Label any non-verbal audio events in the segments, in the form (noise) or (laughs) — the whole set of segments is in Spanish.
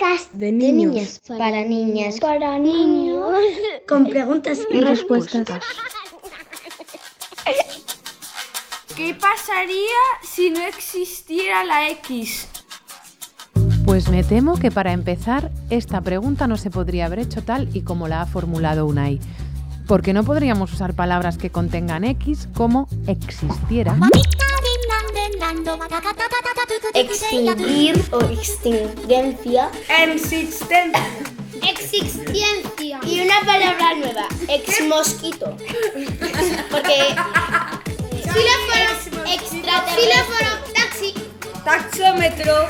podcast de niños, para niñas, para niños, con preguntas y respuestas. (laughs) ¿Qué pasaría si no existiera la X? Pues me temo que para empezar, esta pregunta no se podría haber hecho tal y como la ha formulado Unai. Porque no podríamos usar palabras que contengan X como existiera. Extinguir o extingencia. Existencia. Existencia. Y una palabra nueva, ex mosquito. Porque xilófono, xilófono, taxi, Taxómetro.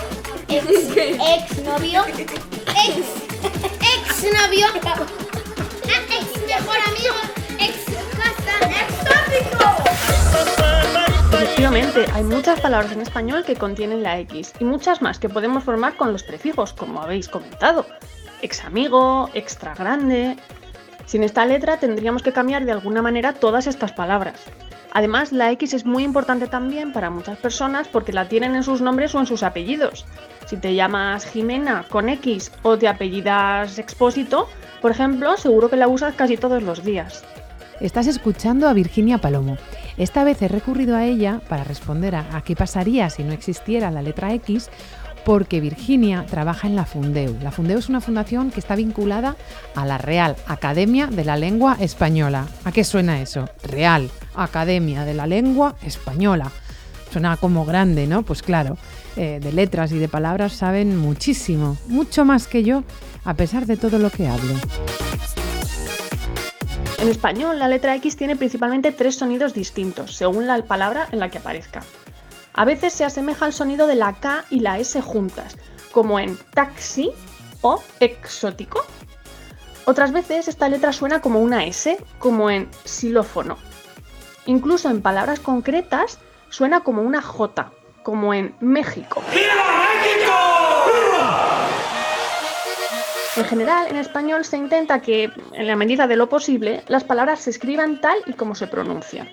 ex, ex novio, ex, ex novio, ex mejor amigo, Efectivamente, hay muchas palabras en español que contienen la X y muchas más que podemos formar con los prefijos, como habéis comentado. Ex amigo, extra grande. Sin esta letra tendríamos que cambiar de alguna manera todas estas palabras. Además, la X es muy importante también para muchas personas porque la tienen en sus nombres o en sus apellidos. Si te llamas Jimena con X o te apellidas Expósito, por ejemplo, seguro que la usas casi todos los días. Estás escuchando a Virginia Palomo. Esta vez he recurrido a ella para responder a, qué pasaría si no existiera la letra X, porque Virginia trabaja en la Fundeu. La Fundeu es una fundación que está vinculada a la Real Academia de la Lengua Española. ¿A qué suena eso? Real Academia de la Lengua Española. Suena como grande, ¿no? Pues claro, eh, de letras y de palabras saben muchísimo, mucho más que yo, a pesar de todo lo que hablo. En español, la letra X tiene principalmente tres sonidos distintos, según la palabra en la que aparezca. A veces se asemeja al sonido de la K y la S juntas, como en taxi o exótico. Otras veces esta letra suena como una S, como en xilófono. Incluso en palabras concretas suena como una J, como en México. En general, en español se intenta que, en la medida de lo posible, las palabras se escriban tal y como se pronuncian.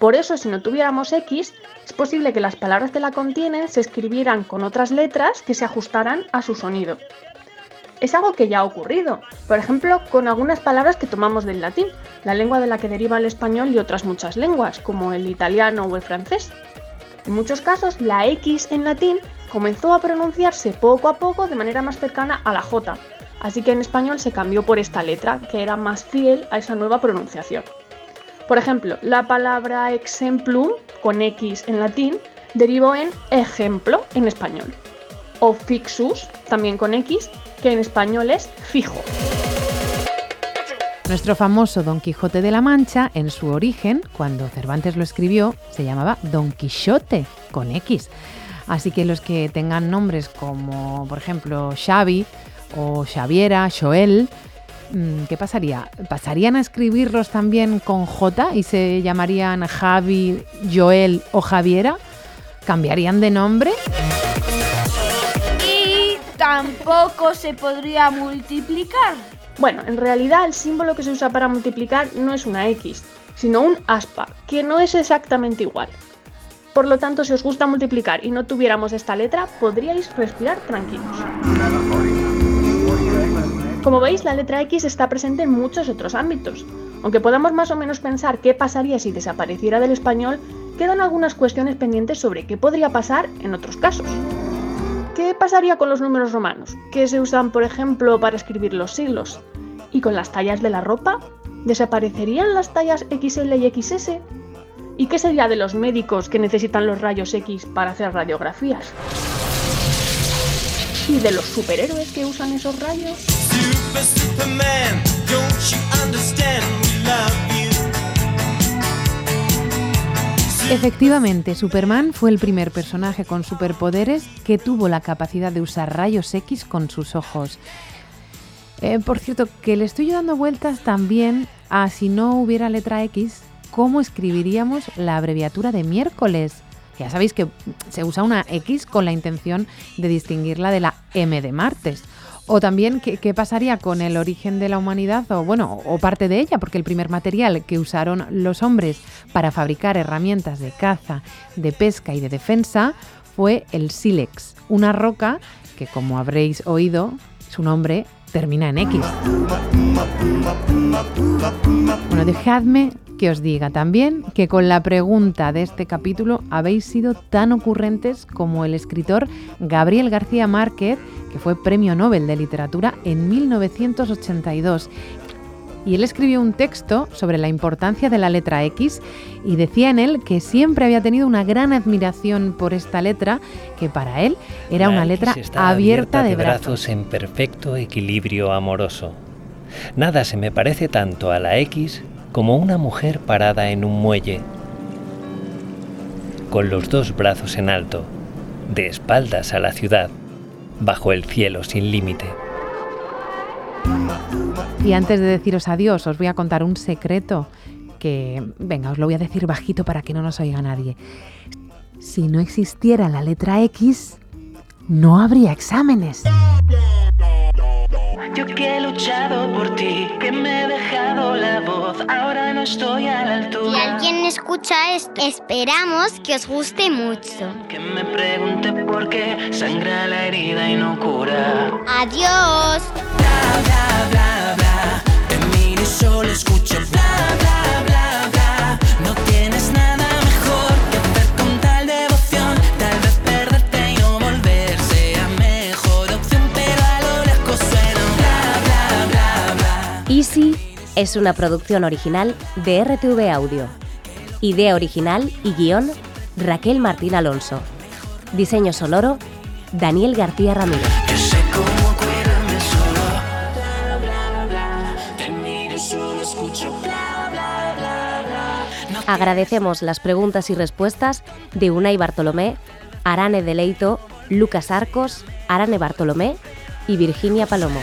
Por eso, si no tuviéramos X, es posible que las palabras que la contienen se escribieran con otras letras que se ajustaran a su sonido. Es algo que ya ha ocurrido, por ejemplo, con algunas palabras que tomamos del latín, la lengua de la que deriva el español y otras muchas lenguas, como el italiano o el francés. En muchos casos, la X en latín comenzó a pronunciarse poco a poco de manera más cercana a la J, así que en español se cambió por esta letra, que era más fiel a esa nueva pronunciación. Por ejemplo, la palabra exemplum, con X en latín, derivó en ejemplo en español. O fixus, también con X, que en español es fijo. Nuestro famoso Don Quijote de la Mancha, en su origen, cuando Cervantes lo escribió, se llamaba Don Quixote, con X. Así que los que tengan nombres como, por ejemplo, Xavi o Xaviera, Joel, mm, ¿qué pasaría? ¿Pasarían a escribirlos también con J y se llamarían Javi, Joel o Javiera? ¿Cambiarían de nombre? Y tampoco se podría multiplicar. Bueno, en realidad el símbolo que se usa para multiplicar no es una X, sino un aspa, que no es exactamente igual. Por lo tanto, si os gusta multiplicar y no tuviéramos esta letra, podríais respirar tranquilos. Como veis, la letra X está presente en muchos otros ámbitos. Aunque podamos más o menos pensar qué pasaría si desapareciera del español, quedan algunas cuestiones pendientes sobre qué podría pasar en otros casos. ¿Qué pasaría con los números romanos, que se usan, por ejemplo, para escribir los siglos? ¿Y con las tallas de la ropa? ¿Desaparecerían las tallas XL y XS? ¿Y qué sería de los médicos que necesitan los rayos X para hacer radiografías? ¿Y de los superhéroes que usan esos rayos? Super Superman, don't you understand? We love you. Efectivamente, Superman fue el primer personaje con superpoderes que tuvo la capacidad de usar rayos X con sus ojos. Eh, por cierto, que le estoy dando vueltas también a si no hubiera letra X, ¿cómo escribiríamos la abreviatura de miércoles? Ya sabéis que se usa una X con la intención de distinguirla de la M de martes. O también, ¿qué, pasaría con el origen de la humanidad? O bueno, o parte de ella, porque el primer material que usaron los hombres para fabricar herramientas de caza, de pesca y de defensa fue el sílex, una roca que como habréis oído, su nombre termina en X. Bueno, dejadme que os diga también que con la pregunta de este capítulo habéis sido tan ocurrentes como el escritor Gabriel García Márquez, que fue Premio Nobel de Literatura en 1982. Y él escribió un texto sobre la importancia de la letra X y decía en él que siempre había tenido una gran admiración por esta letra, que para él era La una letra está abierta de brazos brazos. en perfecto equilibrio amoroso. Nada se me parece tanto a la X como una mujer parada en un muelle, con los dos brazos en alto, de espaldas a la ciudad, bajo el cielo sin límite. Y antes de deciros adiós, os voy a contar un secreto que, venga, os lo voy a decir bajito para que no nos oiga nadie. Si no existiera la letra X, no habría exámenes. Yo que he luchado por ti, que me he dejado la voz, ahora no estoy a la altura. Escucha esto, esperamos que os guste mucho. Que me pregunte por qué sangra la herida y no cura. Adiós. Bla, bla, bla, bla. Te miro y solo escucho bla, bla, bla, bla. No tienes nada mejor que hacer con tal devoción. Tal vez perderte y no volver sea mejor opción, pero a lo lejos suena bla, bla, bla, bla. Easy es una producción original de RTV Audio. Idea original y guion Raquel Martín Alonso. Diseño sonoro Daniel García Ramírez. Agradecemos las preguntas y respuestas de Unai Bartolomé, Arane Deleito, Lucas Arcos, Arane Bartolomé y Virginia Palomo.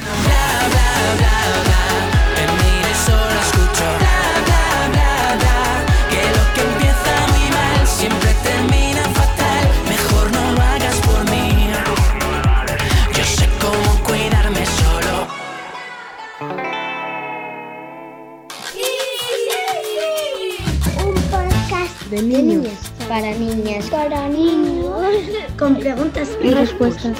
De para niñas, para niños, con preguntas y respuestas.